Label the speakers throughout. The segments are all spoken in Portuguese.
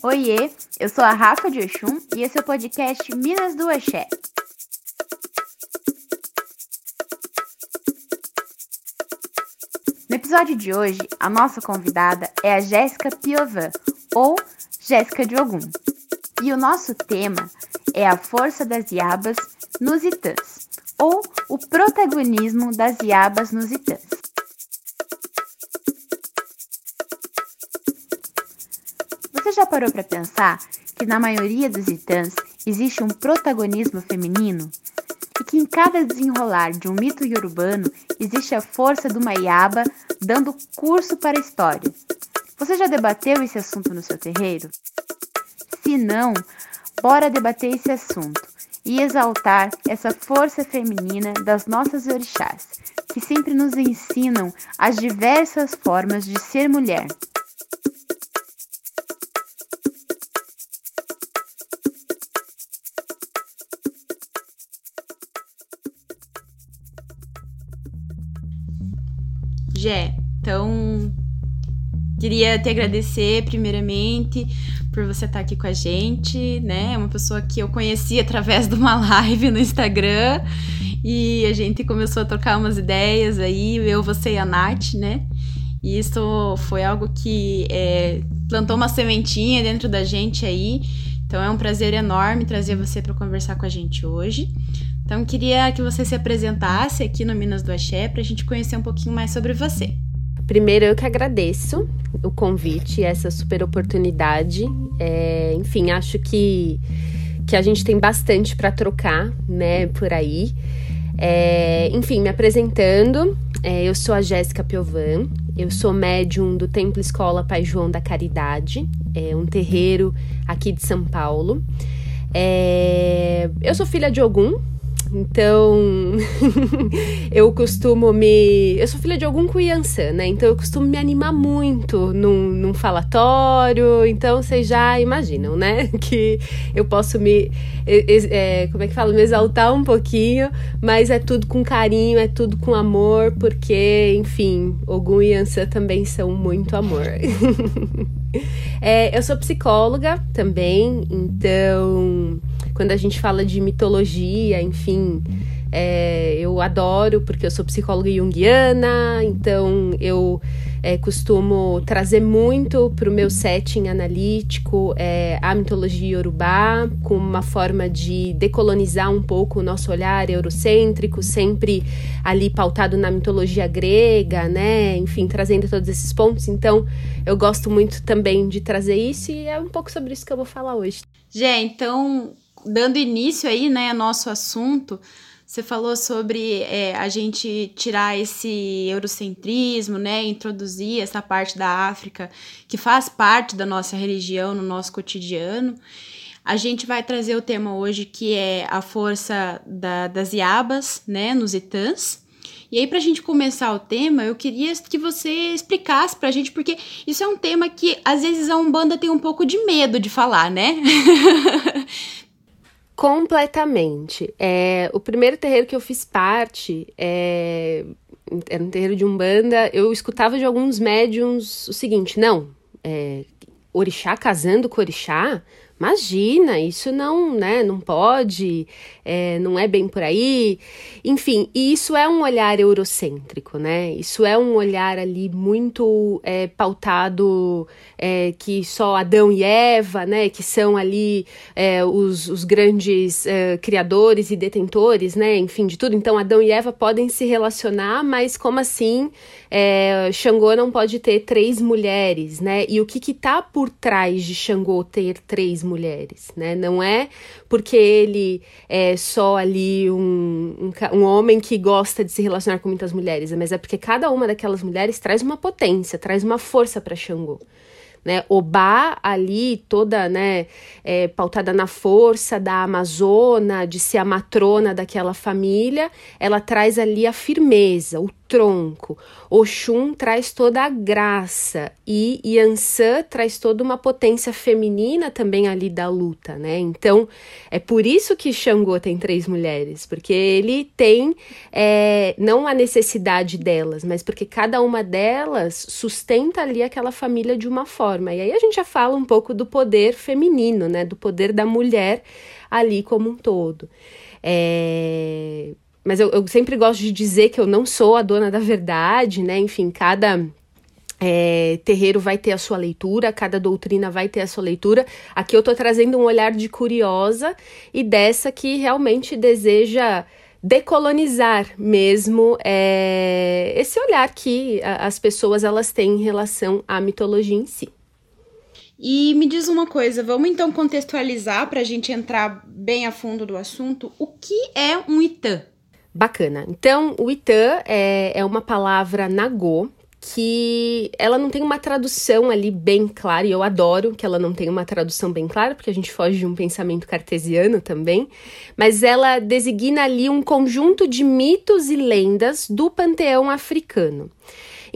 Speaker 1: Oiê, eu sou a Rafa de Oxum e esse é o podcast Minas do Axé. No episódio de hoje, a nossa convidada é a Jéssica Piovan, ou Jéssica de Ogum. E o nosso tema é a força das iabas nos itãs, ou o protagonismo das iabas nos itãs. Parou para pensar que na maioria dos itãs existe um protagonismo feminino? E que em cada desenrolar de um mito iorubano existe a força do Maiaba dando curso para a história. Você já debateu esse assunto no seu terreiro? Se não, bora debater esse assunto e exaltar essa força feminina das nossas orixás, que sempre nos ensinam as diversas formas de ser mulher. Queria te agradecer primeiramente por você estar aqui com a gente, né? É uma pessoa que eu conheci através de uma live no Instagram e a gente começou a trocar umas ideias aí, eu, você e a Nath, né? E isso foi algo que é, plantou uma sementinha dentro da gente aí. Então é um prazer enorme trazer você para conversar com a gente hoje. Então, queria que você se apresentasse aqui no Minas do Axé para a gente conhecer um pouquinho mais sobre você.
Speaker 2: Primeiro, eu que agradeço o convite, essa super oportunidade. É, enfim, acho que, que a gente tem bastante para trocar, né, por aí. É, enfim, me apresentando, é, eu sou a Jéssica Piovan, eu sou médium do Templo Escola Pai João da Caridade, é um terreiro aqui de São Paulo. É, eu sou filha de Ogum, então, eu costumo me. Eu sou filha de algum cuiançã, né? Então, eu costumo me animar muito num, num falatório. Então, vocês já imaginam, né? Que eu posso me. É, como é que fala? Me exaltar um pouquinho, mas é tudo com carinho, é tudo com amor, porque, enfim, Ogum e Ançã também são muito amor. é, eu sou psicóloga também, então quando a gente fala de mitologia, enfim, é, eu adoro porque eu sou psicóloga junguiana, então eu é, costumo trazer muito para o meu setting analítico é, a mitologia iorubá, com uma forma de decolonizar um pouco o nosso olhar eurocêntrico, sempre ali pautado na mitologia grega, né? Enfim, trazendo todos esses pontos. Então, eu gosto muito também de trazer isso e é um pouco sobre isso que eu vou falar hoje.
Speaker 1: Gente, então dando início aí, né, nosso assunto, você falou sobre é, a gente tirar esse eurocentrismo, né, introduzir essa parte da África que faz parte da nossa religião no nosso cotidiano. A gente vai trazer o tema hoje que é a força da, das Iabas, né, nos Itãs. E aí, para a gente começar o tema, eu queria que você explicasse para a gente, porque isso é um tema que às vezes a Umbanda tem um pouco de medo de falar, né?
Speaker 2: Completamente. É, o primeiro terreiro que eu fiz parte é, era um terreiro de Umbanda. Eu escutava de alguns médiums o seguinte: não, é, orixá casando com orixá? Imagina, isso não, né, não pode, é, não é bem por aí. Enfim, e isso é um olhar eurocêntrico, né? Isso é um olhar ali muito é, pautado é, que só Adão e Eva, né, que são ali é, os, os grandes é, criadores e detentores, né, enfim, de tudo. Então, Adão e Eva podem se relacionar, mas como assim é, Xangô não pode ter três mulheres, né? E o que que tá por trás de Xangô ter três mulheres, né? Não é porque ele é só ali um, um, um homem que gosta de se relacionar com muitas mulheres, mas é porque cada uma daquelas mulheres traz uma potência, traz uma força para Xangô né? Obá ali toda, né, é, pautada na força da Amazona, de ser a matrona daquela família, ela traz ali a firmeza, o tronco. Oxum traz toda a graça e Yansan traz toda uma potência feminina também ali da luta, né? Então é por isso que Xangô tem três mulheres, porque ele tem é, não a necessidade delas, mas porque cada uma delas sustenta ali aquela família de uma forma. E aí a gente já fala um pouco do poder feminino, né? Do poder da mulher ali como um todo. É, mas eu, eu sempre gosto de dizer que eu não sou a dona da verdade, né? Enfim, cada é, terreiro vai ter a sua leitura, cada doutrina vai ter a sua leitura. Aqui eu tô trazendo um olhar de curiosa e dessa que realmente deseja decolonizar mesmo é, esse olhar que as pessoas elas têm em relação à mitologia em si.
Speaker 1: E me diz uma coisa, vamos então contextualizar para a gente entrar bem a fundo do assunto. O que é um Itã?
Speaker 2: Bacana. Então, o Itã é, é uma palavra nagô que ela não tem uma tradução ali bem clara, e eu adoro que ela não tenha uma tradução bem clara, porque a gente foge de um pensamento cartesiano também, mas ela designa ali um conjunto de mitos e lendas do panteão africano.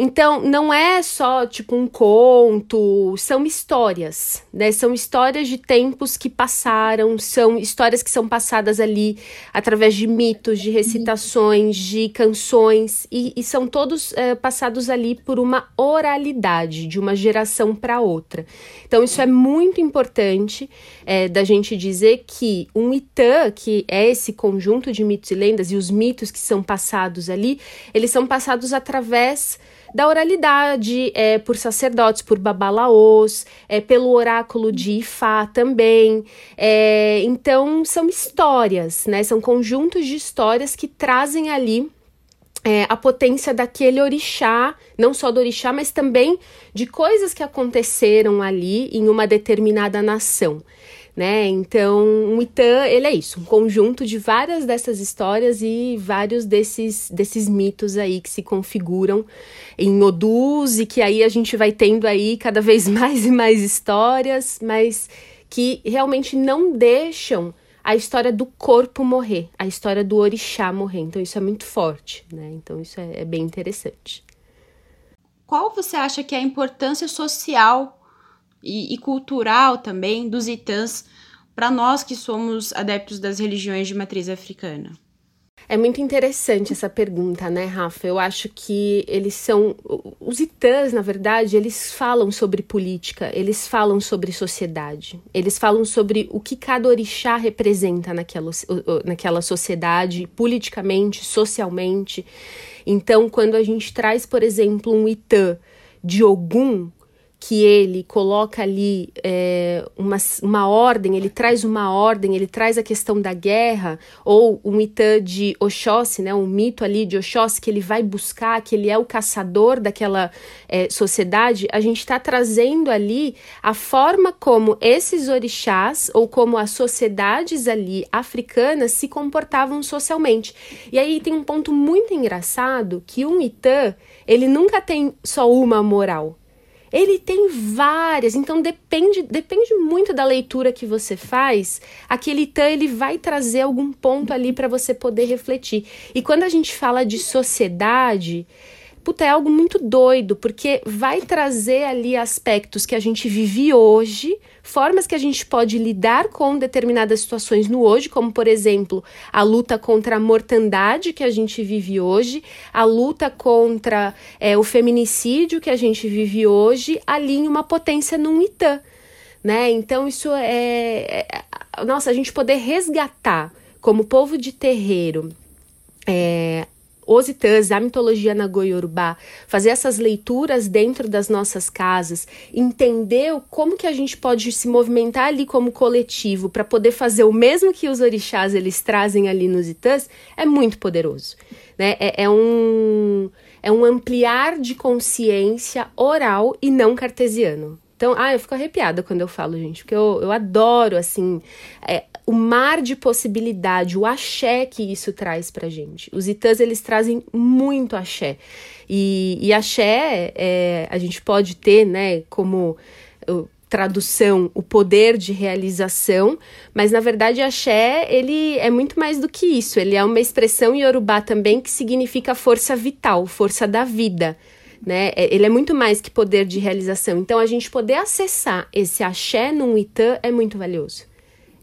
Speaker 2: Então, não é só tipo um conto, são histórias, né? São histórias de tempos que passaram, são histórias que são passadas ali através de mitos, de recitações, de canções, e, e são todos é, passados ali por uma oralidade, de uma geração para outra. Então, isso é muito importante é, da gente dizer que um Itã, que é esse conjunto de mitos e lendas, e os mitos que são passados ali, eles são passados através da oralidade, é, por sacerdotes, por babalaôs, é, pelo oráculo de Ifá também. É, então, são histórias, né? São conjuntos de histórias que trazem ali é, a potência daquele orixá, não só do orixá, mas também de coisas que aconteceram ali em uma determinada nação né? Então, um Itã, ele é isso, um conjunto de várias dessas histórias e vários desses, desses mitos aí que se configuram em Odus e que aí a gente vai tendo aí cada vez mais e mais histórias, mas que realmente não deixam a história do corpo morrer, a história do orixá morrer. Então, isso é muito forte, né? Então, isso é, é bem interessante.
Speaker 1: Qual você acha que é a importância social e, e cultural também dos itãs para nós que somos adeptos das religiões de matriz africana?
Speaker 2: É muito interessante essa pergunta, né, Rafa? Eu acho que eles são. Os itãs, na verdade, eles falam sobre política, eles falam sobre sociedade, eles falam sobre o que cada orixá representa naquela, naquela sociedade, politicamente, socialmente. Então, quando a gente traz, por exemplo, um itã de Ogum, que ele coloca ali é, uma, uma ordem, ele traz uma ordem, ele traz a questão da guerra, ou um Itã de Oxóssi, né, um mito ali de Oxóssi, que ele vai buscar, que ele é o caçador daquela é, sociedade, a gente está trazendo ali a forma como esses orixás, ou como as sociedades ali africanas se comportavam socialmente. E aí tem um ponto muito engraçado, que um Itã, ele nunca tem só uma moral, ele tem várias, então depende, depende muito da leitura que você faz. Aquele tan ele vai trazer algum ponto ali para você poder refletir. E quando a gente fala de sociedade, puta, é algo muito doido, porque vai trazer ali aspectos que a gente vive hoje, formas que a gente pode lidar com determinadas situações no hoje, como por exemplo, a luta contra a mortandade que a gente vive hoje, a luta contra é, o feminicídio que a gente vive hoje, ali em uma potência num Itã. Né? Então, isso é, é. Nossa, a gente poder resgatar como povo de terreiro é, os itãs, a mitologia na Goiorubá, fazer essas leituras dentro das nossas casas, entender como que a gente pode se movimentar ali como coletivo para poder fazer o mesmo que os orixás eles trazem ali nos itãs, é muito poderoso. Né? É, é um, é um ampliar de consciência oral e não cartesiano. Então, ah, eu fico arrepiada quando eu falo, gente, porque eu, eu adoro, assim, é, o mar de possibilidade, o axé que isso traz pra gente. Os itãs, eles trazem muito axé. E, e axé, é, a gente pode ter, né, como tradução o poder de realização, mas na verdade axé ele é muito mais do que isso. Ele é uma expressão iorubá também que significa força vital, força da vida. Né? É, ele é muito mais que poder de realização. Então, a gente poder acessar esse axé num Itã é muito valioso.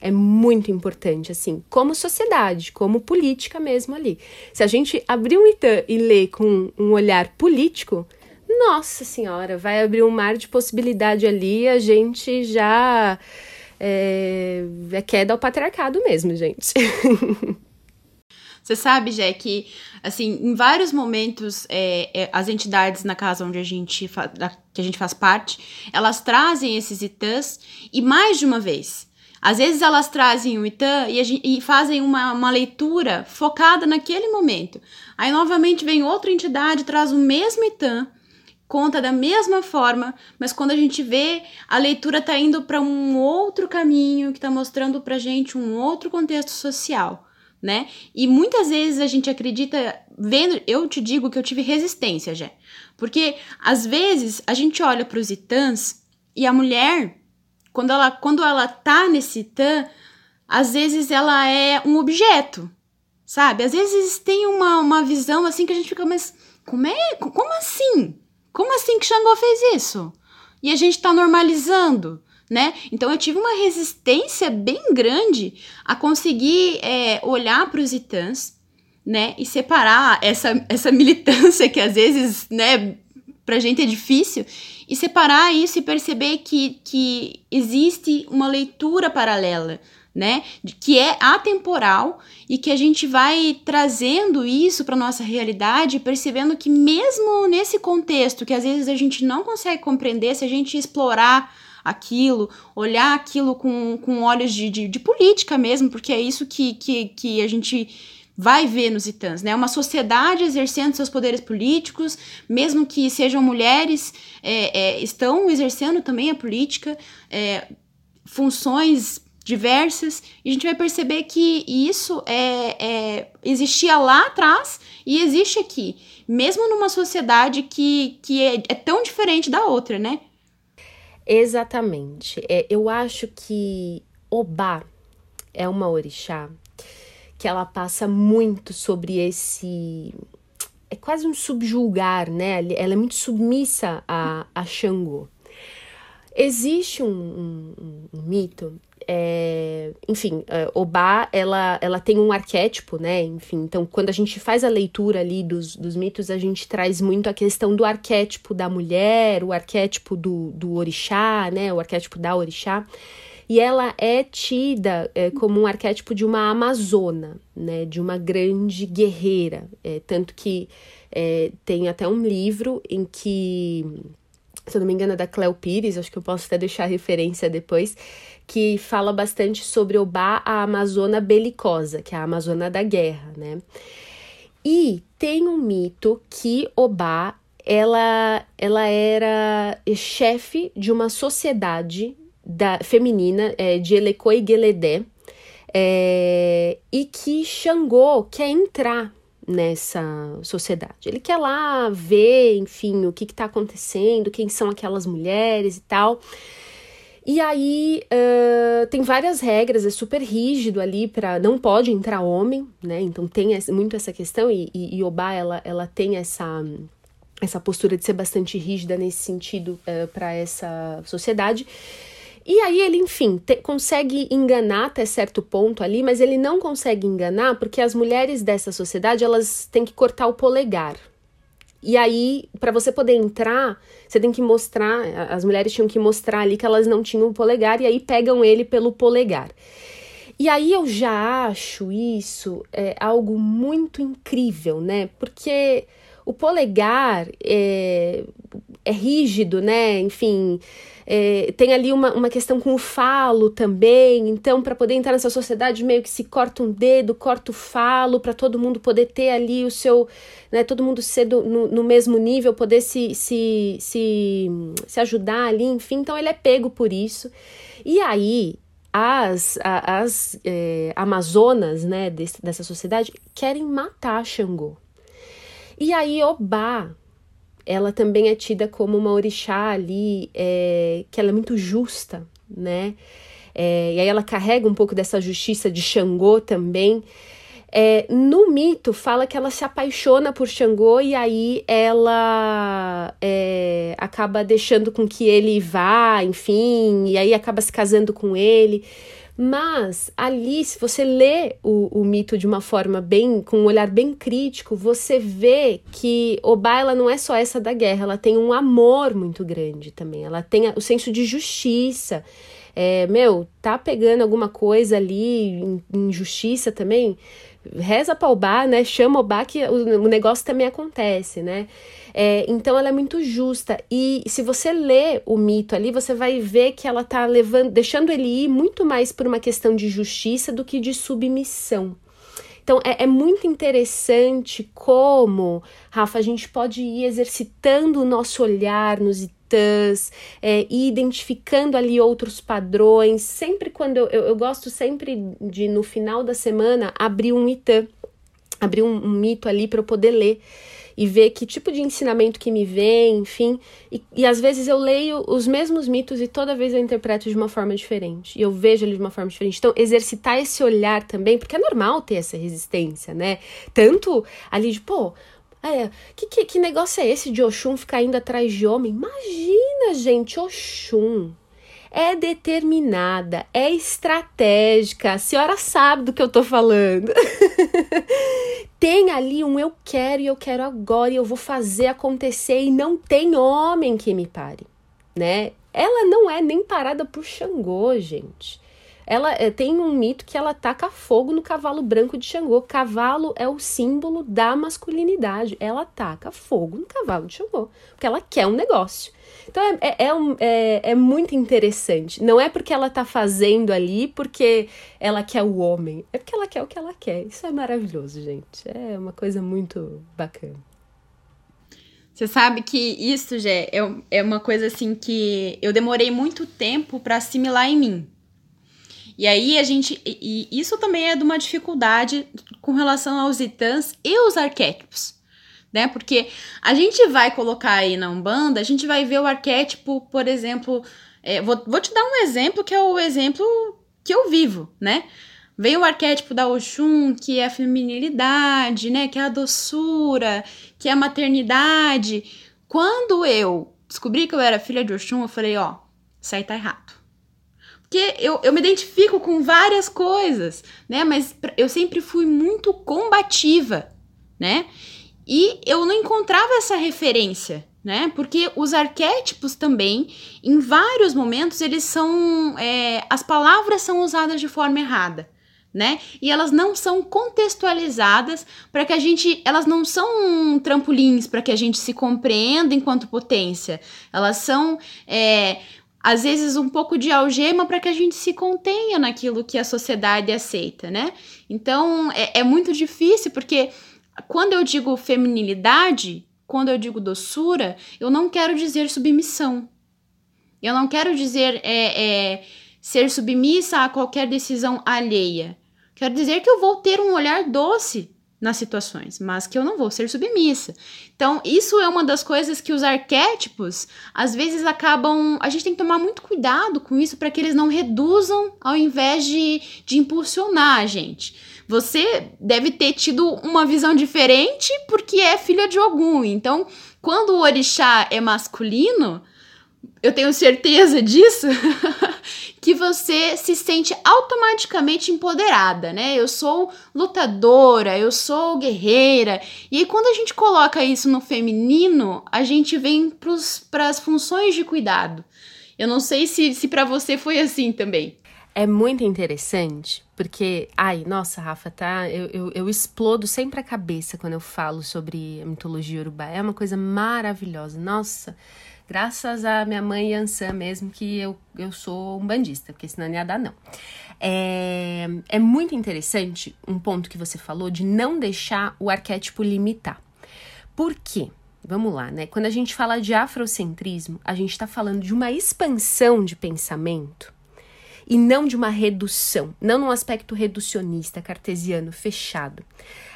Speaker 2: É muito importante, assim, como sociedade, como política mesmo ali. Se a gente abrir um Itã e ler com um olhar político, nossa senhora, vai abrir um mar de possibilidade ali, a gente já é, é queda ao patriarcado mesmo, gente.
Speaker 1: Você sabe, Jé, que assim, em vários momentos é, é, as entidades na casa onde a gente que a gente faz parte, elas trazem esses itãs e mais de uma vez. Às vezes elas trazem o Itã e, gente, e fazem uma, uma, leitura focada naquele momento. Aí novamente vem outra entidade, traz o mesmo Itã conta da mesma forma, mas quando a gente vê, a leitura está indo para um outro caminho, que está mostrando para gente um outro contexto social, né? E muitas vezes a gente acredita, vendo, eu te digo que eu tive resistência, já, porque às vezes a gente olha para os itãs e a mulher, quando ela, quando ela tá nesse itã, às vezes ela é um objeto, sabe? Às vezes tem uma, uma visão assim que a gente fica, mas como é? Como assim? Como assim que Xangô fez isso? E a gente está normalizando, né? Então eu tive uma resistência bem grande a conseguir é, olhar para os itãs, né? E separar essa, essa militância que às vezes, né, pra gente é difícil, e separar isso e perceber que, que existe uma leitura paralela, né? Que é atemporal e que a gente vai trazendo isso para nossa realidade, percebendo que mesmo nesse contexto que às vezes a gente não consegue compreender, se a gente explorar aquilo, olhar aquilo com, com olhos de, de, de política mesmo, porque é isso que, que, que a gente vai ver nos Itãs, né? Uma sociedade exercendo seus poderes políticos, mesmo que sejam mulheres, é, é, estão exercendo também a política, é, funções diversas, e a gente vai perceber que isso é, é, existia lá atrás e existe aqui, mesmo numa sociedade que, que é, é tão diferente da outra, né?
Speaker 2: Exatamente. É, eu acho que Obá é uma orixá que ela passa muito sobre esse. É quase um subjulgar, né? Ela é muito submissa a, a Xangô. Existe um, um, um mito é, enfim, é, Obá, ela, ela tem um arquétipo, né? Enfim, então quando a gente faz a leitura ali dos, dos mitos, a gente traz muito a questão do arquétipo da mulher, o arquétipo do, do orixá, né? O arquétipo da orixá. E ela é tida é, como um arquétipo de uma amazona, né? De uma grande guerreira. É, tanto que é, tem até um livro em que se eu não me engano, é da Cleo Pires, acho que eu posso até deixar referência depois, que fala bastante sobre Obá, a Amazona belicosa, que é a Amazona da guerra, né? E tem um mito que Obá, ela, ela era chefe de uma sociedade da, feminina é, de Eleco e Geledé, é, e que Xangô quer entrar nessa sociedade. Ele quer lá ver, enfim, o que está acontecendo, quem são aquelas mulheres e tal. E aí uh, tem várias regras, é super rígido ali para não pode entrar homem, né? Então tem muito essa questão e, e, e Oba ela, ela tem essa essa postura de ser bastante rígida nesse sentido uh, para essa sociedade. E aí ele, enfim, te, consegue enganar até certo ponto ali, mas ele não consegue enganar porque as mulheres dessa sociedade elas têm que cortar o polegar. E aí, para você poder entrar, você tem que mostrar, as mulheres tinham que mostrar ali que elas não tinham o polegar, e aí pegam ele pelo polegar. E aí eu já acho isso é, algo muito incrível, né? Porque o polegar é, é rígido, né? Enfim, é, tem ali uma, uma questão com o falo também. Então, para poder entrar nessa sociedade, meio que se corta um dedo, corta o falo, para todo mundo poder ter ali o seu. Né, todo mundo ser do, no, no mesmo nível, poder se, se, se, se ajudar ali, enfim. Então, ele é pego por isso. E aí, as, as é, amazonas né, desse, dessa sociedade querem matar Xangô. E aí, Obá ela também é tida como uma orixá ali, é, que ela é muito justa, né? É, e aí ela carrega um pouco dessa justiça de Xangô também. É, no mito, fala que ela se apaixona por Xangô e aí ela é, acaba deixando com que ele vá, enfim, e aí acaba se casando com ele. Mas ali, se você lê o, o, mito de uma forma bem, com um olhar bem crítico, você vê que Oba ela não é só essa da guerra, ela tem um amor muito grande também. Ela tem o senso de justiça. É, meu, tá pegando alguma coisa ali, injustiça também, reza para Obá, né? Chama Obá que o, o negócio também acontece, né? É, então ela é muito justa. E se você lê o mito ali, você vai ver que ela tá levando, deixando ele ir muito mais por uma questão de justiça do que de submissão. Então é, é, muito interessante como, Rafa, a gente pode ir exercitando o nosso olhar nos itãs, é, e identificando ali outros padrões. Sempre quando eu, eu, eu, gosto sempre de, no final da semana, abrir um itã, abrir um, um mito ali para eu poder ler e ver que tipo de ensinamento que me vem, enfim. E, e às vezes eu leio os mesmos mitos e toda vez eu interpreto de uma forma diferente. E eu vejo ele de uma forma diferente. Então, exercitar esse olhar também, porque é normal ter essa resistência, né? Tanto ali de, pô, é, que, que, que negócio é esse de Oxum ficar indo atrás de homem? Imagina, gente, Oxum é determinada, é estratégica. A senhora sabe do que eu tô falando. tem ali um eu quero e eu quero agora e eu vou fazer acontecer e não tem homem que me pare, né? Ela não é nem parada por Xangô, gente. Ela é, tem um mito que ela taca fogo no cavalo branco de Xangô. Cavalo é o símbolo da masculinidade. Ela taca fogo no cavalo de Xangô, porque ela quer um negócio. Então é, é, é, um, é, é, muito interessante. Não é porque ela tá fazendo ali porque ela quer o homem. É porque ela quer o que ela quer. Isso é maravilhoso, gente. É uma coisa muito bacana.
Speaker 1: Você sabe que isso, Jé, é, é uma coisa assim que eu demorei muito tempo para assimilar em mim. E aí a gente. E, e isso também é de uma dificuldade com relação aos itãs e os arquétipos. Né? Porque a gente vai colocar aí na Umbanda, a gente vai ver o arquétipo, por exemplo. É, vou, vou te dar um exemplo que é o exemplo que eu vivo, né? Veio o arquétipo da Oxum, que é a feminilidade, né? Que é a doçura, que é a maternidade. Quando eu descobri que eu era filha de Oxum, eu falei, ó, isso aí tá errado. Porque eu, eu me identifico com várias coisas, né? Mas eu sempre fui muito combativa, né? E eu não encontrava essa referência, né? Porque os arquétipos também, em vários momentos, eles são. É, as palavras são usadas de forma errada. Né? E elas não são contextualizadas para que a gente, elas não são trampolins para que a gente se compreenda enquanto potência. Elas são é, às vezes um pouco de algema para que a gente se contenha naquilo que a sociedade aceita, né? Então é, é, muito difícil porque quando eu digo feminilidade, quando eu digo doçura, eu não quero dizer submissão. Eu não quero dizer é, é, ser submissa a qualquer decisão alheia. Quero dizer que eu vou ter um olhar doce nas situações, mas que eu não vou ser submissa. Então, isso é uma das coisas que os arquétipos às vezes acabam. A gente tem que tomar muito cuidado com isso para que eles não reduzam ao invés de, de impulsionar a gente. Você deve ter tido uma visão diferente porque é filha de algum. Então, quando o orixá é masculino, eu tenho certeza disso, que você se sente automaticamente empoderada, né? Eu sou lutadora, eu sou guerreira. E aí, quando a gente coloca isso no feminino, a gente vem para as funções de cuidado. Eu não sei se, se para você foi assim também.
Speaker 2: É muito interessante, porque, ai, nossa, Rafa, tá? Eu, eu, eu explodo sempre a cabeça quando eu falo sobre mitologia urubá. É uma coisa maravilhosa. Nossa graças a minha mãe Yansan mesmo, que eu, eu sou um bandista, porque senão não ia dar, não. É, é muito interessante um ponto que você falou de não deixar o arquétipo limitar. Por quê? Vamos lá, né? Quando a gente fala de afrocentrismo, a gente está falando de uma expansão de pensamento e não de uma redução, não num aspecto reducionista, cartesiano, fechado.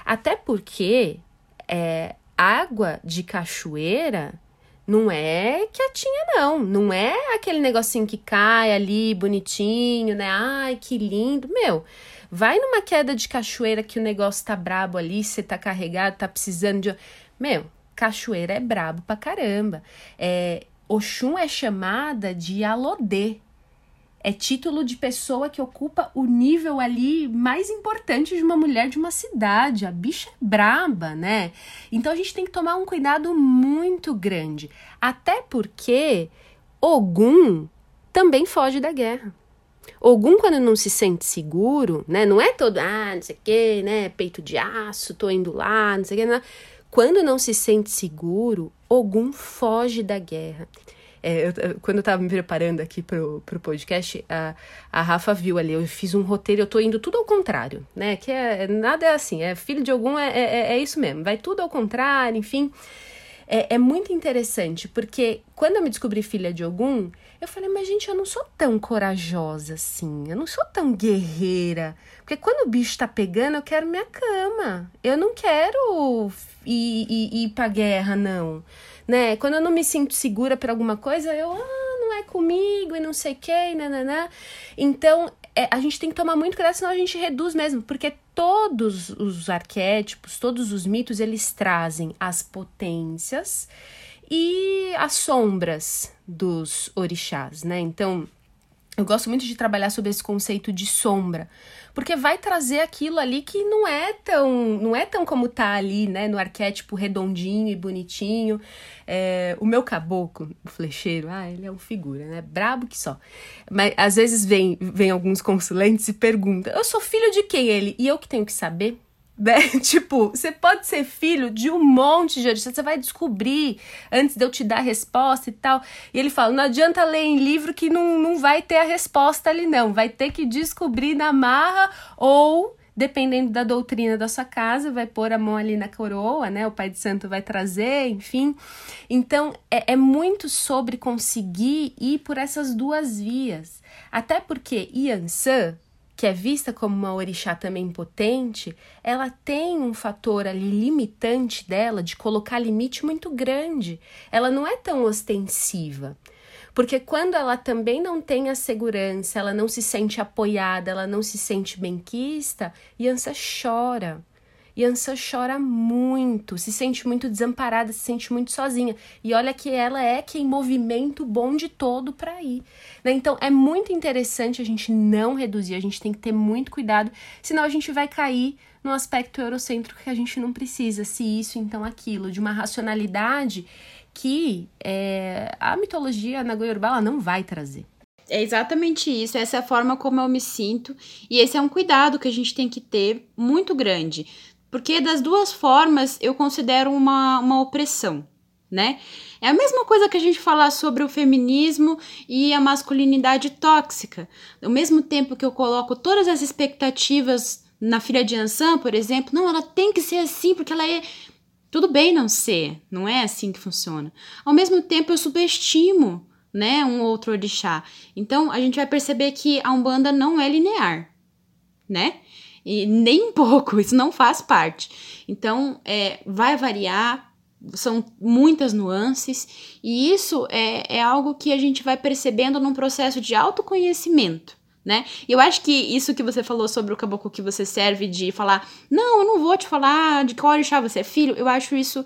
Speaker 2: Até porque é, água de cachoeira não é quietinha, não. Não é aquele negocinho que cai ali, bonitinho, né? Ai, que lindo. Meu, vai numa queda de cachoeira que o negócio tá brabo ali, você tá carregado, tá precisando de. Meu, cachoeira é brabo pra caramba. É, Oxum é chamada de Alodê. É título de pessoa que ocupa o nível ali mais importante de uma mulher de uma cidade. A bicha é braba, né? Então a gente tem que tomar um cuidado muito grande. Até porque Ogum também foge da guerra. Ogum, quando não se sente seguro, né? Não é todo, ah, não sei o quê, né? Peito de aço, tô indo lá, não sei o quê. Não. Quando não se sente seguro, Ogum foge da guerra. É, eu, quando eu tava me preparando aqui pro, pro podcast, a, a Rafa viu ali, eu fiz um roteiro, eu tô indo tudo ao contrário, né? Que é, nada é assim, é filho de algum, é, é, é isso mesmo, vai tudo ao contrário, enfim. É, é muito interessante, porque quando eu me descobri filha de algum, eu falei, mas gente, eu não sou tão corajosa assim, eu não sou tão guerreira. Porque quando o bicho tá pegando, eu quero minha cama. Eu não quero ir, ir, ir pra guerra, não. Né? Quando eu não me sinto segura por alguma coisa, eu, ah, não é comigo e não sei o que, nananã. Então, é, a gente tem que tomar muito cuidado, senão a gente reduz mesmo, porque todos os arquétipos, todos os mitos, eles trazem as potências e as sombras dos orixás, né? Então, eu gosto muito de trabalhar sobre esse conceito de sombra, porque vai trazer aquilo ali que não é tão, não é tão como tá ali, né, no arquétipo redondinho e bonitinho. É, o meu caboclo, o flecheiro, ah, ele é um figura, né, brabo que só. Mas às vezes vem, vem alguns consulentes e perguntam: "Eu sou filho de quem ele?" E eu que tenho que saber? Né? Tipo, você pode ser filho de um monte de orixás, você vai descobrir antes de eu te dar a resposta e tal. E ele fala: não adianta ler em livro que não, não vai ter a resposta ali, não. Vai ter que descobrir na marra ou. Dependendo da doutrina da sua casa, vai pôr a mão ali na coroa, né? O Pai de Santo vai trazer, enfim. Então, é, é muito sobre conseguir ir por essas duas vias. Até porque Yansan, que é vista como uma orixá também potente, ela tem um fator ali limitante dela de colocar limite muito grande. Ela não é tão ostensiva. Porque quando ela também não tem a segurança, ela não se sente apoiada, ela não se sente benquista, Yansa chora. Yansa chora muito, se sente muito desamparada, se sente muito sozinha. E olha que ela é quem movimenta o bonde todo para ir. Né? Então é muito interessante a gente não reduzir, a gente tem que ter muito cuidado, senão a gente vai cair no aspecto eurocêntrico que a gente não precisa, se isso, então aquilo, de uma racionalidade que é, a mitologia na Goiorba não vai trazer.
Speaker 1: É exatamente isso, essa é a forma como eu me sinto, e esse é um cuidado que a gente tem que ter muito grande. Porque das duas formas eu considero uma, uma opressão, né? É a mesma coisa que a gente falar sobre o feminismo e a masculinidade tóxica. Ao mesmo tempo que eu coloco todas as expectativas na filha de Ansan, por exemplo, não, ela tem que ser assim porque ela é. Tudo bem não ser, não é assim que funciona. Ao mesmo tempo eu subestimo, né, um outro orixá. Então a gente vai perceber que a Umbanda não é linear, né? E nem um pouco, isso não faz parte. Então, é, vai variar, são muitas nuances, e isso é, é algo que a gente vai percebendo num processo de autoconhecimento. Né? E eu acho que isso que você falou sobre o caboclo que você serve de falar, não, eu não vou te falar de qual orixá você é filho, eu acho isso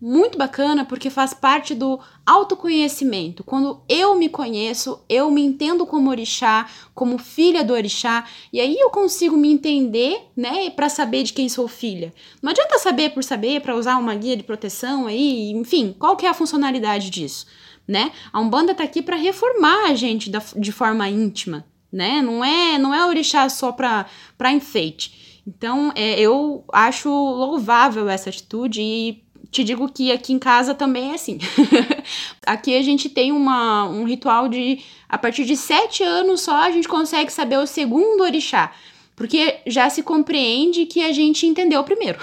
Speaker 1: muito bacana porque faz parte do autoconhecimento. Quando eu me conheço, eu me entendo como orixá, como filha do orixá, e aí eu consigo me entender, né, para saber de quem sou filha. Não adianta saber por saber, para usar uma guia de proteção aí, enfim, qual que é a funcionalidade disso, né? A Umbanda tá aqui para reformar a gente da, de forma íntima, né? Não é, não é orixá só para para enfeite. Então, é, eu acho louvável essa atitude e te digo que aqui em casa também é assim. aqui a gente tem uma, um ritual de. A partir de sete anos só a gente consegue saber o segundo orixá. Porque já se compreende que a gente entendeu o primeiro.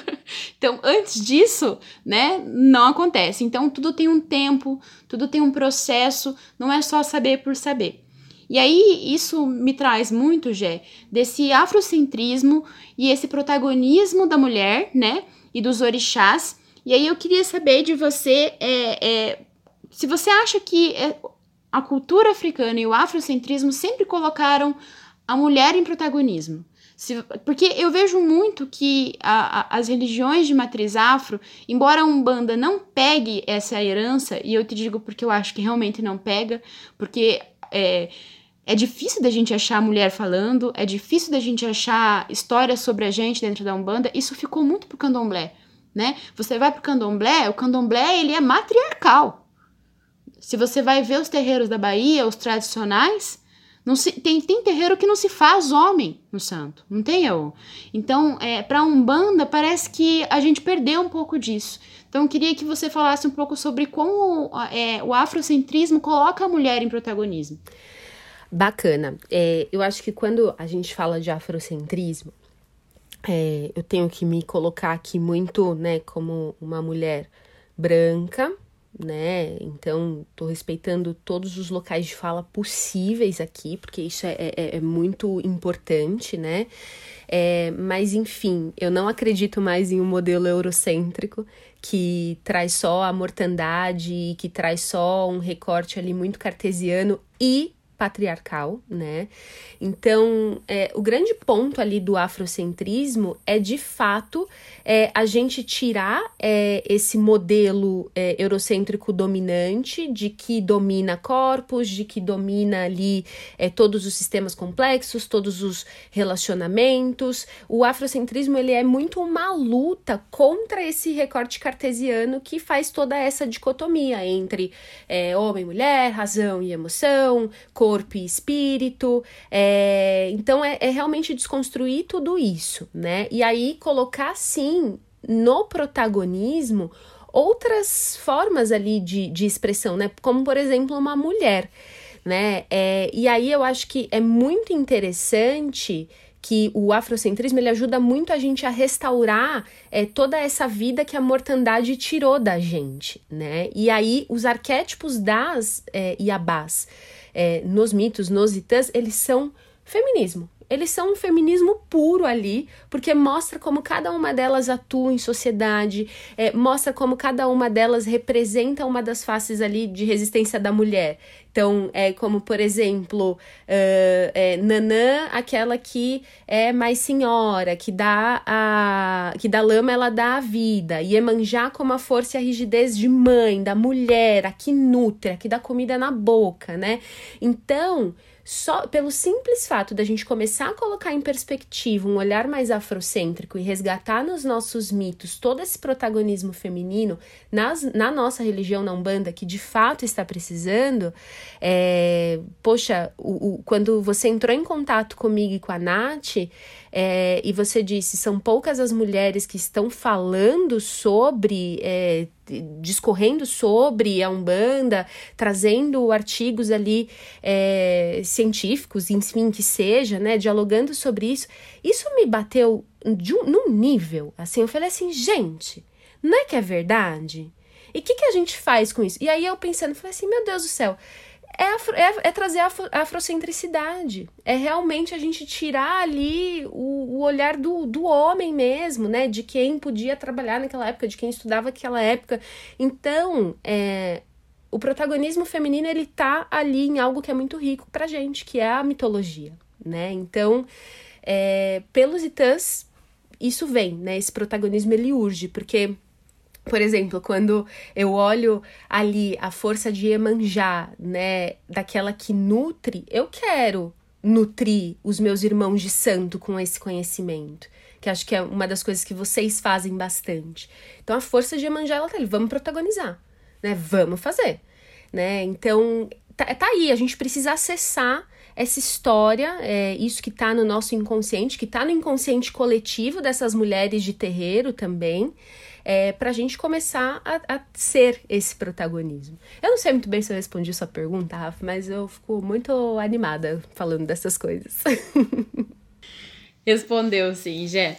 Speaker 1: então, antes disso, né, não acontece. Então, tudo tem um tempo, tudo tem um processo, não é só saber por saber. E aí, isso me traz muito, Jé, desse afrocentrismo e esse protagonismo da mulher, né, e dos orixás E aí eu queria saber de você é, é, se você acha que é, a cultura africana e o afrocentrismo sempre colocaram a mulher em protagonismo. Se, porque eu vejo muito que a, a, as religiões de matriz afro, embora a Umbanda não pegue essa herança, e eu te digo porque eu acho que realmente não pega, porque é, é difícil da gente achar mulher falando, é difícil da gente achar histórias sobre a gente dentro da Umbanda, isso ficou muito pro candomblé, né? Você vai pro candomblé, o candomblé ele é matriarcal. Se você vai ver os terreiros da Bahia, os tradicionais, não se, tem, tem terreiro que não se faz homem no santo, não tem eu. Então, é, para Umbanda, parece que a gente perdeu um pouco disso. Então, eu queria que você falasse um pouco sobre como é, o afrocentrismo coloca a mulher em protagonismo.
Speaker 2: Bacana. É, eu acho que quando a gente fala de afrocentrismo, é, eu tenho que me colocar aqui muito, né, como uma mulher branca, né? Então, tô respeitando todos os locais de fala possíveis aqui, porque isso é, é, é muito importante, né? É, mas, enfim, eu não acredito mais em um modelo eurocêntrico que traz só a mortandade, que traz só um recorte ali muito cartesiano e patriarcal, né? Então, é, o grande ponto ali do afrocentrismo é de fato é, a gente tirar é, esse modelo é, eurocêntrico dominante de que domina corpos, de que domina ali é, todos os sistemas complexos, todos os relacionamentos. O afrocentrismo ele é muito uma luta contra esse recorte cartesiano que faz toda essa dicotomia entre é, homem, mulher, razão e emoção, corpo e espírito. É, então é, é realmente desconstruir tudo isso, né? E aí colocar sim no protagonismo outras formas ali de, de expressão, né? Como por exemplo uma mulher, né? É, e aí eu acho que é muito interessante que o afrocentrismo ele ajuda muito a gente a restaurar é, toda essa vida que a mortandade tirou da gente, né? E aí os arquétipos das é, Iabás é, nos mitos, nos itãs, eles são feminismo. Eles são um feminismo puro ali, porque mostra como cada uma delas atua em sociedade, é, mostra como cada uma delas representa uma das faces ali de resistência da mulher. Então, é como, por exemplo, uh, é, Nanã, aquela que é mais senhora, que dá a que da lama ela dá a vida. Iemanjá como a força e a rigidez de mãe, da mulher, a que nutre, a que dá comida na boca, né? Então, só pelo simples fato da gente começar a colocar em perspectiva um olhar mais afrocêntrico e resgatar nos nossos mitos todo esse protagonismo feminino nas, na nossa religião na Umbanda, que de fato está precisando, é, poxa, o, o, quando você entrou em contato comigo e com a Nath, é, e você disse, são poucas as mulheres que estão falando sobre, é, discorrendo sobre a Umbanda, trazendo artigos ali é, científicos, enfim, que seja, né, dialogando sobre isso. Isso me bateu de um, num nível, assim, eu falei assim, gente, não é que é verdade? E o que, que a gente faz com isso? E aí eu pensando, falei assim, meu Deus do céu, é, afro, é, é, trazer a afro, afrocentricidade. É realmente a gente tirar ali o, o, olhar do, do homem mesmo, né? De quem podia trabalhar naquela época, de quem estudava naquela época. Então, é, o protagonismo feminino, ele tá ali em algo que é muito rico pra gente, que é a mitologia, né? Então, é, pelos itãs, isso vem, né? Esse protagonismo, ele urge, porque por exemplo, quando eu olho ali a força de Emanjá, né, daquela que nutre, eu quero nutrir os meus irmãos de santo com esse conhecimento, que acho que é uma das coisas que vocês fazem bastante. Então a força de Emanjá, ela tá ali, vamos protagonizar, né? Vamos fazer, né? Então tá, tá aí, a gente precisa acessar essa história, é, isso que está no nosso inconsciente, que está no inconsciente coletivo dessas mulheres de terreiro também, é, para a gente começar a, a, ser esse protagonismo. Eu não sei muito bem se eu respondi sua pergunta, Rafa, mas eu fico muito animada falando dessas coisas.
Speaker 1: Respondeu, sim, Jé.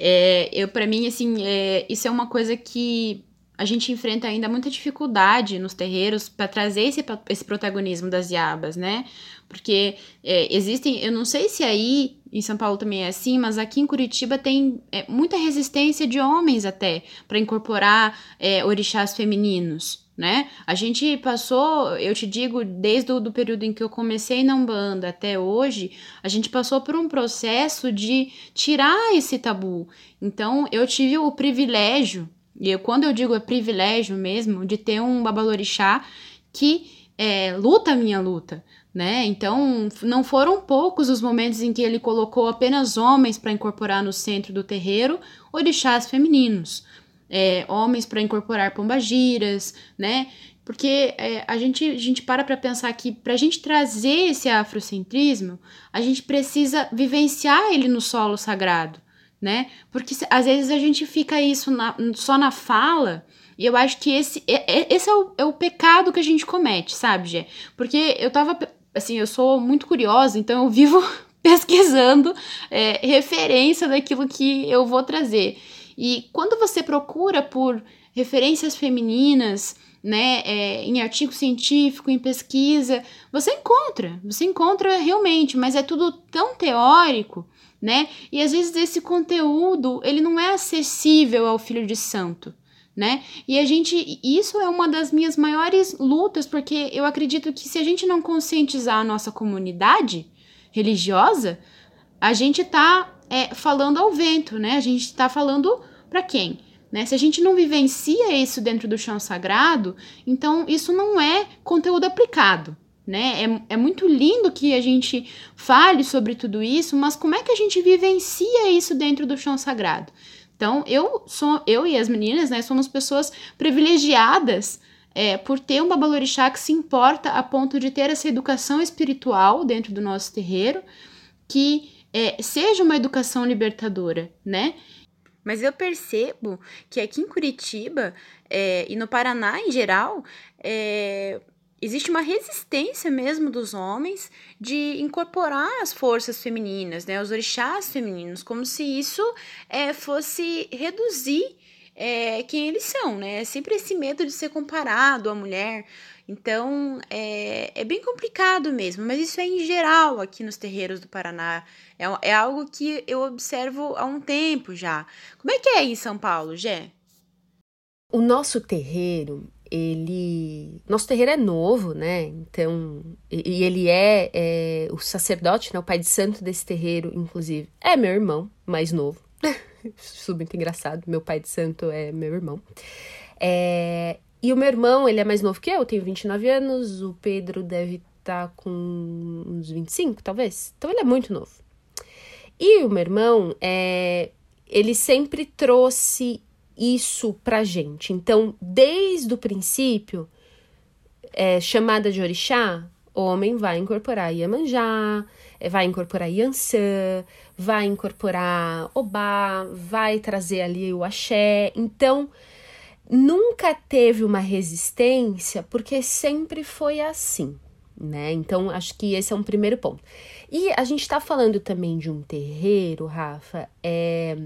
Speaker 1: É, eu para mim assim, é, isso é uma coisa que a gente enfrenta ainda muita dificuldade nos terreiros para trazer esse, esse protagonismo das Yabas, né? Porque é, existem, eu não sei se aí em São Paulo também é assim, mas aqui em Curitiba tem é, muita resistência de homens até para incorporar é, orixás femininos, né? A gente passou, eu te digo, desde o do período em que eu comecei na Umbanda até hoje, a gente passou por um processo de tirar esse tabu. Então, eu tive o privilégio e eu, quando eu digo é privilégio mesmo, de ter um babalorixá que é, luta a minha luta, né? Então, não foram poucos os momentos em que ele colocou apenas homens para incorporar no centro do terreiro orixás femininos. É, homens para incorporar pombagiras, né? Porque é, a, gente, a gente para para pensar que para a gente trazer esse afrocentrismo, a gente precisa vivenciar ele no solo sagrado né? Porque às vezes a gente fica isso na, só na fala, e eu acho que esse, esse é, o, é o pecado que a gente comete, sabe, Gê? Porque eu tava, assim, eu sou muito curiosa, então eu vivo pesquisando é, referência daquilo que eu vou trazer. E quando você procura por referências femininas, né, é, em artigo científico, em pesquisa, você encontra, você encontra realmente, mas é tudo tão teórico né? E às vezes esse conteúdo, ele não é acessível ao filho de santo, né? E a gente, isso é uma das minhas maiores lutas, porque eu acredito que se a gente não conscientizar a nossa comunidade religiosa, a gente tá é, falando ao vento, né? A gente tá falando para quem? Né? Se a gente não vivencia isso dentro do chão sagrado, então isso não é conteúdo aplicado, né? É, é muito lindo que a gente fale sobre tudo isso, mas como é que a gente vivencia isso dentro do chão sagrado? Então, eu sou eu e as meninas, né, somos pessoas privilegiadas é, por ter um babalorixá que se importa a ponto de ter essa educação espiritual dentro do nosso terreiro, que é, seja uma educação libertadora, né? Mas eu percebo que aqui em Curitiba é, e no Paraná em geral, é, existe uma resistência mesmo dos homens de incorporar as forças femininas, né, os orixás femininos, como se isso é, fosse reduzir é, quem eles são, né? É sempre esse medo de ser comparado à mulher. Então é, é bem complicado mesmo, mas isso é em geral aqui nos terreiros do Paraná. É, é algo que eu observo há um tempo já. Como é que é em São Paulo, Gé?
Speaker 2: O nosso terreiro, ele. Nosso terreiro é novo, né? Então. E, ele é, é, o sacerdote, né? O pai de santo desse terreiro, inclusive, é meu irmão mais novo. Isso é muito engraçado. Meu pai de santo é meu irmão. É, e o meu irmão, ele é mais novo que eu, eu tenho 29 anos. O Pedro deve estar tá com uns 25, talvez. Então ele é muito novo. E o meu irmão, é, ele sempre trouxe isso pra gente. Então, desde o princípio, é, chamada de orixá, o homem vai incorporar Iemanjá, é, vai incorporar Yansan, vai incorporar Obá, vai trazer ali o axé. Então, nunca teve uma resistência, porque sempre foi assim, né? Então, acho que esse é um primeiro ponto. E a gente está falando também de um terreiro, Rafa, é,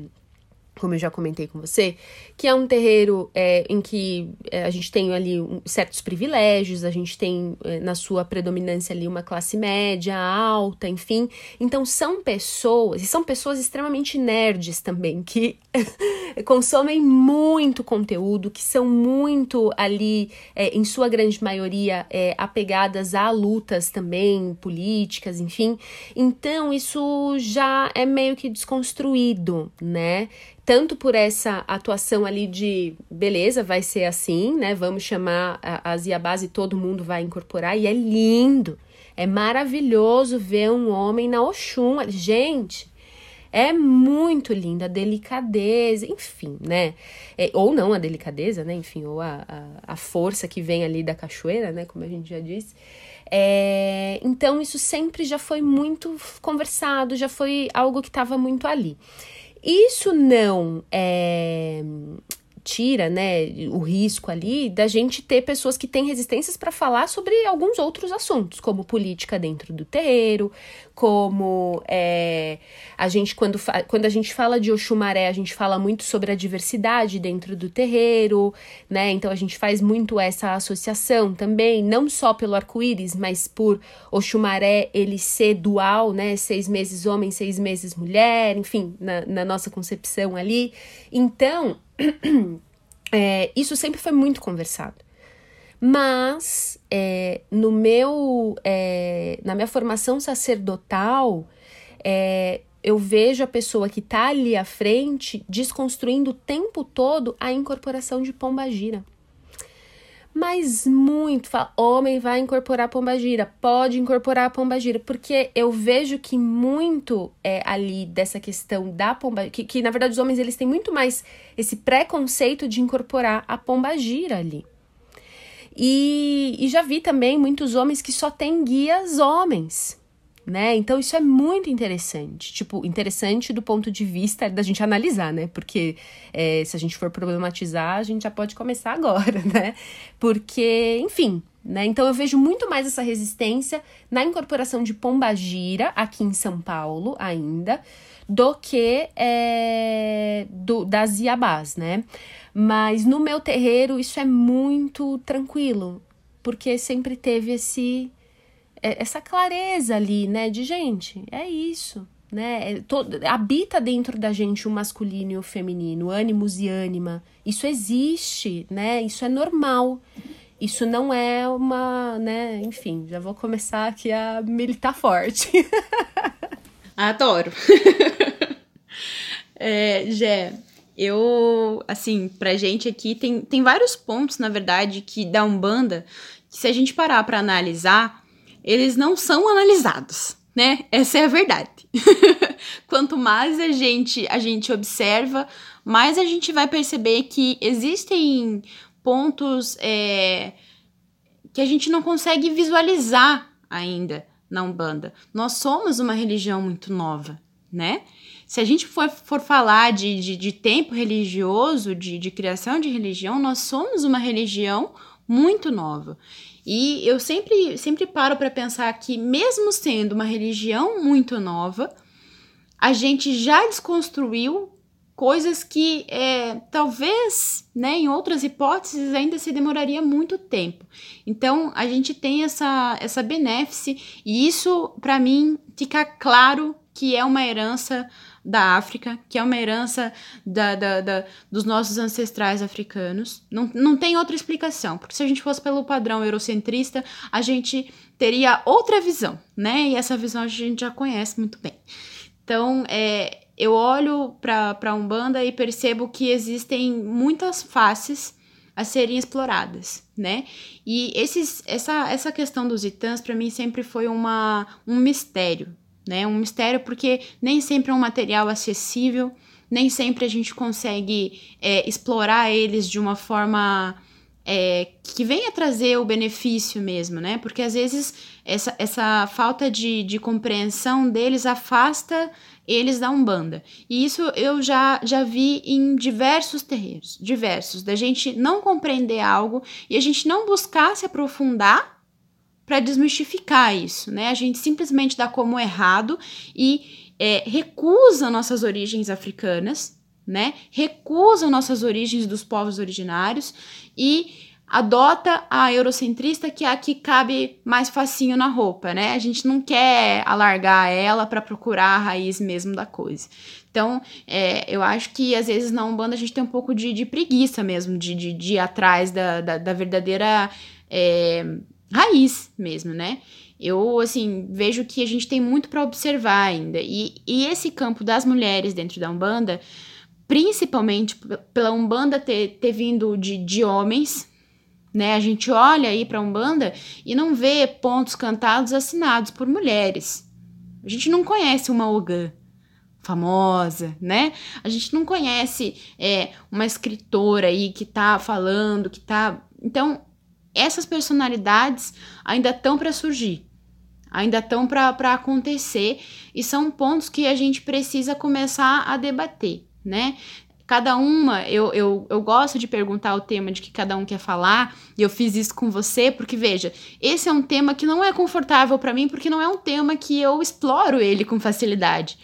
Speaker 2: como eu já comentei com você, que é um terreiro é, em que é, a gente tem ali um, certos privilégios, a gente tem é, na sua predominância ali uma classe média, alta, enfim. Então são pessoas, e são pessoas extremamente nerds também, que consomem muito conteúdo, que são muito ali, é, em sua grande maioria, é, apegadas a lutas também políticas, enfim. Então isso já é meio que desconstruído, né? Tanto por essa atuação ali de beleza, vai ser assim, né? Vamos chamar as Iabás e todo mundo vai incorporar, e é lindo, é maravilhoso ver um homem na Oxum. Gente, é muito linda a delicadeza, enfim, né? É, ou não a delicadeza, né? Enfim, ou a, a, a, força que vem ali da cachoeira, né? Como a gente já disse. É, então, isso sempre já foi muito conversado, já foi algo que estava muito ali. Isso não é, tira, né, o risco ali da gente ter pessoas que têm resistências para falar sobre alguns outros assuntos, como política dentro do terreiro, como é, a gente quando, quando a gente fala de Oxumaré, a gente fala muito sobre a diversidade dentro do terreiro, né? Então a gente faz muito essa associação também, não só pelo arco-íris, mas por Oxumaré ele ser dual, né? Seis meses homem, seis meses mulher, enfim, na, na nossa concepção ali. Então é, isso sempre foi muito conversado. Mas é, no meu, é, na minha formação sacerdotal, é, eu vejo a pessoa que está ali à frente desconstruindo o tempo todo a incorporação de pombagira mas muito. Fala, homem vai incorporar pombagira, pode incorporar a pombagira, porque eu vejo que muito é ali dessa questão da pombagira, que, que na verdade os homens eles têm muito mais esse preconceito de incorporar a pombagira ali. E, e já vi também muitos homens que só têm guias homens né? Então isso é muito interessante, tipo, interessante do ponto de vista da gente analisar, né? Porque é, se a gente for problematizar, a gente já pode começar agora, né? Porque, enfim, né? Então eu vejo muito mais essa resistência na incorporação de pombagira aqui em São Paulo ainda do que é, do, das iabás, né? Mas no meu terreiro isso é muito tranquilo, porque sempre teve esse essa clareza ali, né? De gente, é isso, né? É, todo, habita dentro da gente o masculino e o feminino, ânimos e ânima. Isso existe, né? Isso é normal. Isso não é uma, né? Enfim, já vou começar aqui a militar forte.
Speaker 1: Adoro. é, Gé, eu, assim, pra gente aqui, tem, tem vários pontos, na verdade, que da Umbanda, que se a gente parar para analisar, eles não são analisados, né? Essa é a verdade. Quanto mais a gente a gente observa, mais a gente vai perceber que existem pontos é, que a gente não consegue visualizar ainda na Umbanda. Nós somos uma religião muito nova, né? Se a gente for, for falar de, de, de tempo religioso, de, de criação de religião, nós somos uma religião muito nova. E eu sempre, sempre paro para pensar que, mesmo sendo uma religião muito nova, a gente já desconstruiu coisas que é, talvez, né, em outras hipóteses, ainda se demoraria muito tempo. Então, a gente tem essa, essa benéfice, e isso, para mim, fica claro que é uma herança da África, que é uma herança da, da, da, dos nossos ancestrais africanos. Não, não tem outra explicação, porque se a gente fosse pelo padrão eurocentrista, a gente teria outra visão, né? E essa visão a gente já conhece muito bem. Então, é, eu olho para a Umbanda e percebo que existem muitas faces a serem exploradas, né? E esses, essa, essa questão dos itãs, para mim, sempre foi uma, um mistério, né? Um mistério porque nem sempre é um material acessível, nem sempre a gente consegue é, explorar eles de uma forma é, que venha trazer o benefício mesmo, né? Porque às vezes essa, essa falta de, de compreensão deles afasta eles da Umbanda. E isso eu já, já vi em diversos terreiros, diversos, da gente não compreender algo e a gente não buscar se aprofundar para desmistificar isso, né? A gente simplesmente dá como errado e é, recusa nossas origens africanas, né? Recusa nossas origens dos povos originários e adota a eurocentrista que é a que cabe mais facinho na roupa, né? A gente não quer alargar ela para procurar a raiz mesmo da coisa. Então, é, eu acho que às vezes na Umbanda a gente tem um pouco de, de preguiça mesmo, de, de, de ir atrás da, da, da verdadeira é, raiz mesmo, né? Eu, assim, vejo que a gente tem muito para observar ainda. E, e esse campo das mulheres dentro da Umbanda, principalmente pela Umbanda ter, ter vindo de, de homens, né? A gente olha aí para Umbanda e não vê pontos cantados assinados por mulheres. A gente não conhece uma Ogã famosa, né? A gente não conhece é, uma escritora aí que tá falando, que tá. Então, essas personalidades ainda estão para surgir, ainda estão para acontecer e são pontos que a gente precisa começar a debater, né? cada uma, eu, eu, eu gosto de perguntar o tema de que cada um quer falar, e eu fiz isso com você, porque veja, esse é um tema que não é confortável para mim, porque não é um tema que eu exploro ele com facilidade.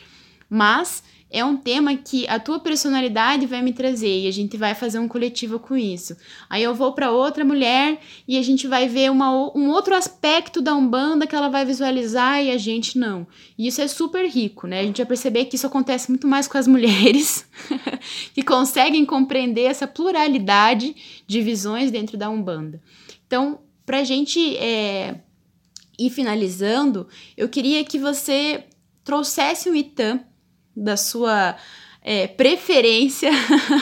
Speaker 1: Mas é um tema que a tua personalidade vai me trazer e a gente vai fazer um coletivo com isso. Aí eu vou para outra mulher e a gente vai ver uma, um outro aspecto da Umbanda que ela vai visualizar e a gente não. E isso é super rico, né? A gente vai perceber que isso acontece muito mais com as mulheres que conseguem compreender essa pluralidade de visões dentro da Umbanda. Então, para a gente é, ir finalizando, eu queria que você trouxesse um Itam da sua é, preferência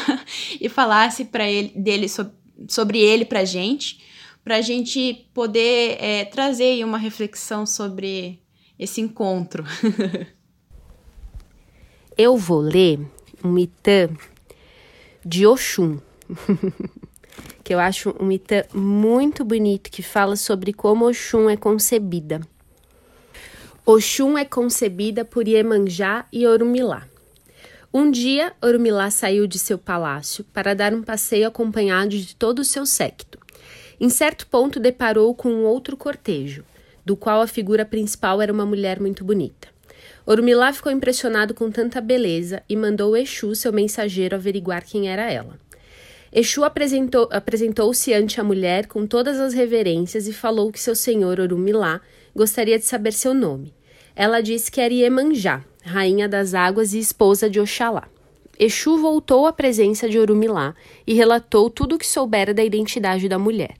Speaker 1: e falasse para ele dele so, sobre ele para gente, para a gente poder é, trazer uma reflexão sobre esse encontro.
Speaker 2: Eu vou ler um Itã de Oxum, que eu acho um Itã muito bonito, que fala sobre como Oxum é concebida. Oxum é concebida por Iemanjá e Orumilá. Um dia, Orumilá saiu de seu palácio para dar um passeio acompanhado de todo o seu séquito. Em certo ponto, deparou com um outro cortejo, do qual a figura principal era uma mulher muito bonita. Orumilá ficou impressionado com tanta beleza e mandou Exu, seu mensageiro, averiguar quem era ela. Exu apresentou-se apresentou ante a mulher com todas as reverências e falou que seu senhor Orumilá gostaria de saber seu nome. Ela disse que era Iemanjá, rainha das águas e esposa de Oxalá. Exu voltou à presença de Orumilá e relatou tudo o que soubera da identidade da mulher.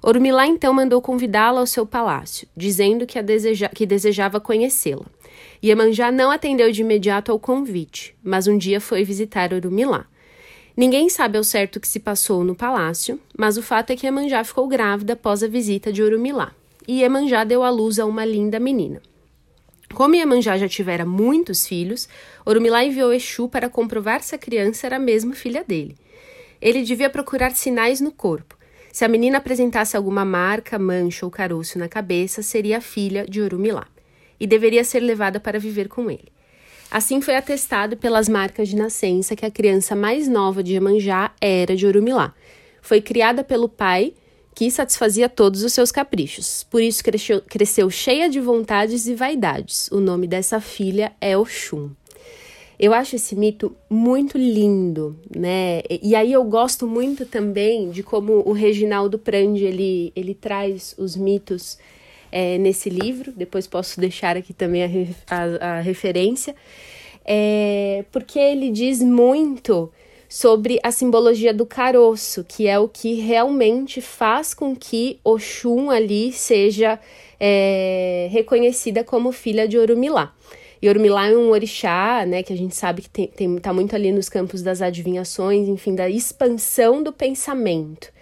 Speaker 2: Orumilá então mandou convidá-la ao seu palácio, dizendo que, deseja que desejava conhecê-la. Iemanjá não atendeu de imediato ao convite, mas um dia foi visitar Orumilá. Ninguém sabe ao certo o que se passou no palácio, mas o fato é que Iemanjá ficou grávida após a visita de Orumilá, e Iemanjá deu à luz a uma linda menina. Como Iemanjá já tivera muitos filhos, Orumilá enviou Exu para comprovar se a criança era mesmo filha dele. Ele devia procurar sinais no corpo. Se a menina apresentasse alguma marca, mancha ou caroço na cabeça, seria a filha de Orumilá e deveria ser levada para viver com ele. Assim foi atestado pelas marcas de nascença que a criança mais nova de Iemanjá era de Orumilá. Foi criada pelo pai que satisfazia todos os seus caprichos. Por isso cresceu, cresceu cheia de vontades e vaidades. O nome dessa filha é Oxum. Eu acho esse mito muito lindo, né? E aí eu gosto muito também de como o Reginaldo Prandi ele, ele traz os mitos é, nesse livro. Depois posso deixar aqui também a, a, a referência, é, porque ele diz muito sobre a simbologia do caroço, que é o que realmente faz com que Oxum ali seja é, reconhecida como filha de Orumilá. E Orumilá é um orixá, né, que a gente sabe que tem, tem, tá muito ali nos campos das adivinhações, enfim, da expansão do pensamento.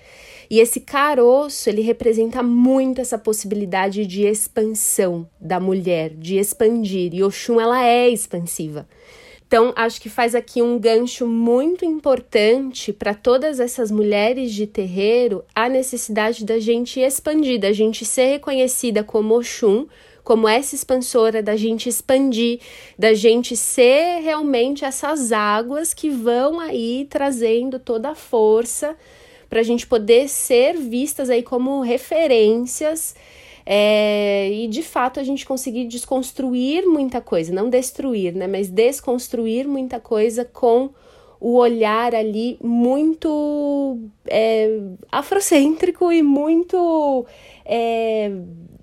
Speaker 2: E esse caroço, ele representa muito essa possibilidade de expansão da mulher, de expandir. E Oxum, ela é expansiva. Então, acho que faz aqui um gancho muito importante para todas essas mulheres de terreiro a necessidade da gente expandir, da gente ser reconhecida como Oxum, como essa expansora, da gente expandir, da gente ser realmente essas águas que vão aí trazendo toda a força para a gente poder ser vistas aí como referências é, e de fato a gente conseguir desconstruir muita coisa, não destruir, né, mas desconstruir muita coisa com o olhar ali muito é, afrocêntrico e muito é,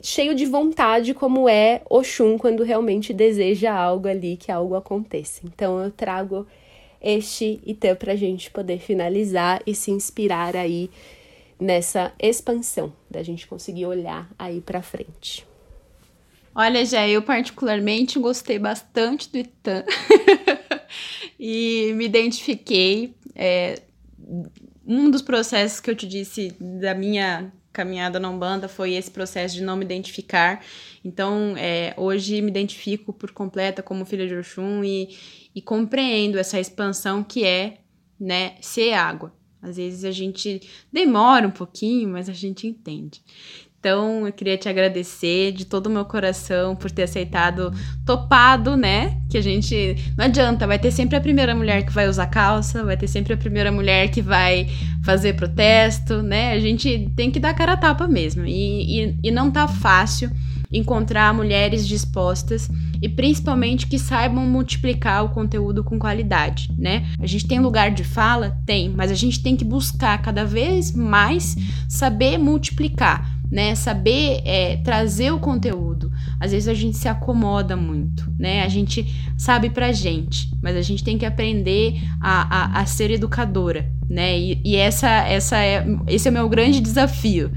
Speaker 2: cheio de vontade, como é Oxum quando realmente deseja algo ali, que algo aconteça. Então eu trago este Itã para a gente poder finalizar e se inspirar aí nessa expansão, da gente conseguir olhar aí para frente.
Speaker 1: Olha, já eu particularmente gostei bastante do Itan e me identifiquei. É, um dos processos que eu te disse da minha caminhada na Umbanda foi esse processo de não me identificar. Então, é, hoje me identifico por completa como filha de Oxum e, e compreendo essa expansão que é né, ser água. Às vezes a gente demora um pouquinho, mas a gente entende. Então, eu queria te agradecer de todo o meu coração por ter aceitado, topado, né? Que a gente. Não adianta, vai ter sempre a primeira mulher que vai usar calça, vai ter sempre a primeira mulher que vai fazer protesto, né? A gente tem que dar cara a tapa mesmo. E, e, e não tá fácil encontrar mulheres dispostas e principalmente que saibam multiplicar o conteúdo com qualidade, né? A gente tem lugar de fala? Tem, mas a gente tem que buscar cada vez mais saber multiplicar, né? Saber é, trazer o conteúdo. Às vezes a gente se acomoda muito, né? A gente sabe pra gente, mas a gente tem que aprender a, a, a ser educadora, né? E, e essa, essa é, esse é o meu grande desafio.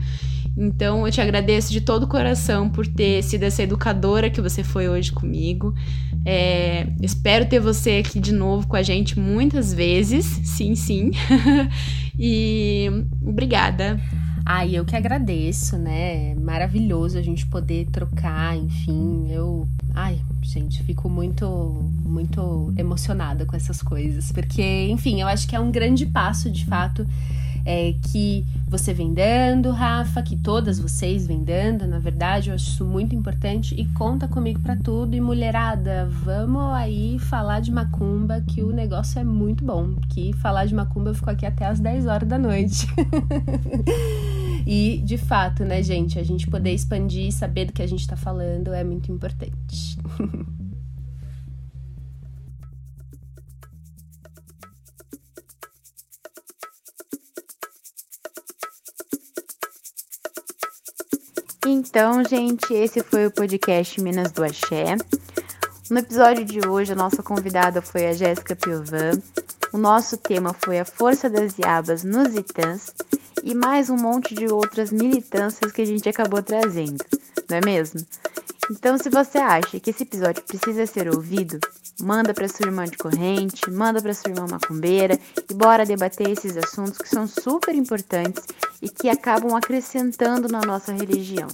Speaker 1: Então eu te agradeço de todo o coração por ter sido essa educadora que você foi hoje comigo. É, espero ter você aqui de novo com a gente muitas vezes. Sim, sim. e obrigada.
Speaker 2: Ai, eu que agradeço, né? Maravilhoso a gente poder trocar, enfim. Eu, ai, gente, fico muito muito emocionada com essas coisas, porque, enfim, eu acho que é um grande passo, de fato, é, que você vem dando, Rafa, que todas vocês vêm dando, na verdade, eu acho isso muito importante e conta comigo para tudo. E mulherada, vamos aí falar de macumba, que o negócio é muito bom. Que falar de macumba eu fico aqui até as 10 horas da noite. e, de fato, né, gente, a gente poder expandir e saber do que a gente tá falando é muito importante.
Speaker 1: Então, gente, esse foi o podcast Minas do Axé. No episódio de hoje, a nossa convidada foi a Jéssica Piovan. O nosso tema foi a força das Iabas nos Itãs e mais um monte de outras militâncias que a gente acabou trazendo, não é mesmo? Então, se você acha que esse episódio precisa ser ouvido, manda para sua irmã de corrente, manda para sua irmã macumbeira e bora debater esses assuntos que são super importantes e que acabam acrescentando na nossa religião.